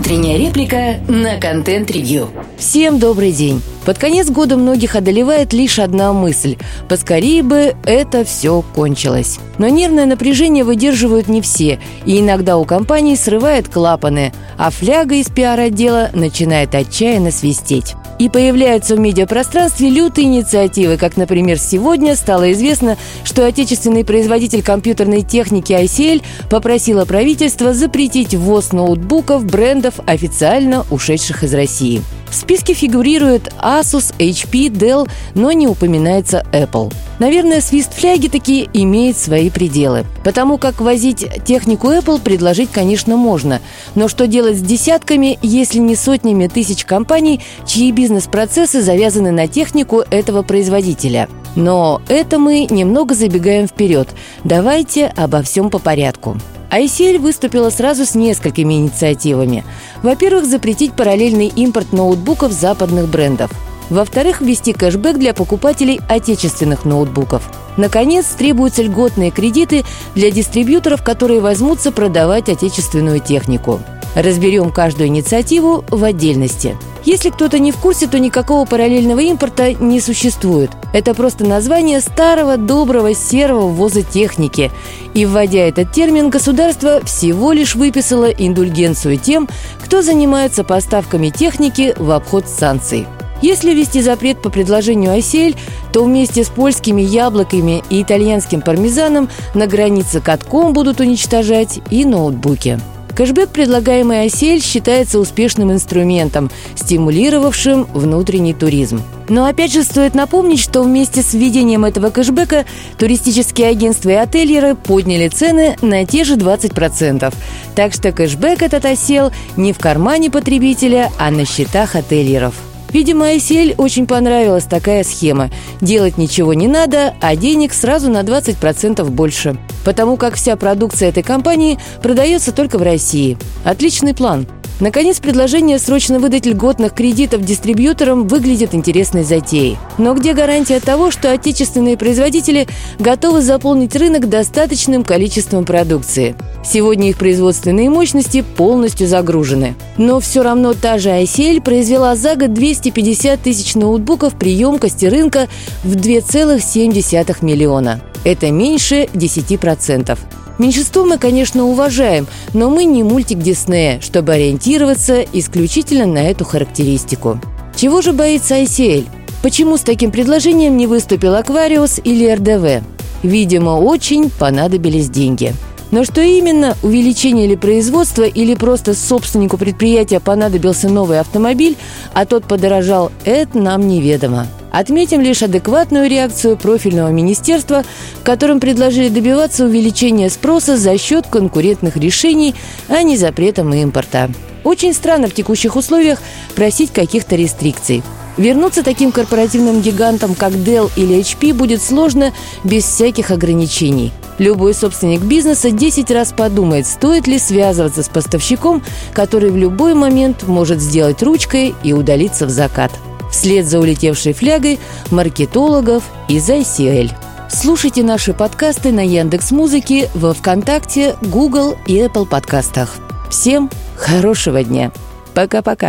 Утренняя реплика на контент-ревью. Всем добрый день. Под конец года многих одолевает лишь одна мысль – поскорее бы это все кончилось. Но нервное напряжение выдерживают не все, и иногда у компаний срывает клапаны, а фляга из пиар-отдела начинает отчаянно свистеть. И появляются в медиапространстве лютые инициативы, как, например, сегодня стало известно, что отечественный производитель компьютерной техники ICL попросила правительство запретить ввоз ноутбуков брендов, официально ушедших из России. В списке фигурирует Asus, HP, Dell, но не упоминается Apple. Наверное, свист фляги таки имеет свои пределы. Потому как возить технику Apple предложить, конечно, можно. Но что делать с десятками, если не сотнями тысяч компаний, чьи бизнес-процессы завязаны на технику этого производителя? Но это мы немного забегаем вперед. Давайте обо всем по порядку. ICL выступила сразу с несколькими инициативами. Во-первых, запретить параллельный импорт ноутбуков западных брендов. Во-вторых, ввести кэшбэк для покупателей отечественных ноутбуков. Наконец, требуются льготные кредиты для дистрибьюторов, которые возьмутся продавать отечественную технику. Разберем каждую инициативу в отдельности – если кто-то не в курсе, то никакого параллельного импорта не существует. Это просто название старого, доброго, серого ввоза техники. И вводя этот термин, государство всего лишь выписало индульгенцию тем, кто занимается поставками техники в обход санкций. Если ввести запрет по предложению ICL, то вместе с польскими яблоками и итальянским пармезаном на границе катком будут уничтожать и ноутбуки. Кэшбэк, предлагаемый осель, считается успешным инструментом, стимулировавшим внутренний туризм. Но опять же стоит напомнить, что вместе с введением этого кэшбэка туристические агентства и отельеры подняли цены на те же 20%. Так что кэшбэк этот осел не в кармане потребителя, а на счетах отельеров. Видимо, ICL очень понравилась такая схема. Делать ничего не надо, а денег сразу на 20% больше. Потому как вся продукция этой компании продается только в России. Отличный план – Наконец, предложение срочно выдать льготных кредитов дистрибьюторам выглядит интересной затеей. Но где гарантия того, что отечественные производители готовы заполнить рынок достаточным количеством продукции? Сегодня их производственные мощности полностью загружены. Но все равно та же ICL произвела за год 250 тысяч ноутбуков при емкости рынка в 2,7 миллиона. Это меньше 10%. Меньшинство мы, конечно, уважаем, но мы не мультик Диснея, чтобы ориентироваться исключительно на эту характеристику. Чего же боится ICL? Почему с таким предложением не выступил Аквариус или РДВ? Видимо, очень понадобились деньги. Но что именно, увеличение ли производства или просто собственнику предприятия понадобился новый автомобиль, а тот подорожал, это нам неведомо. Отметим лишь адекватную реакцию профильного министерства, в котором предложили добиваться увеличения спроса за счет конкурентных решений, а не запретом импорта. Очень странно в текущих условиях просить каких-то рестрикций. Вернуться таким корпоративным гигантам, как Dell или HP, будет сложно без всяких ограничений. Любой собственник бизнеса 10 раз подумает, стоит ли связываться с поставщиком, который в любой момент может сделать ручкой и удалиться в закат вслед за улетевшей флягой маркетологов из ICL. Слушайте наши подкасты на Яндекс Музыке, во ВКонтакте, Google и Apple подкастах. Всем хорошего дня. Пока-пока.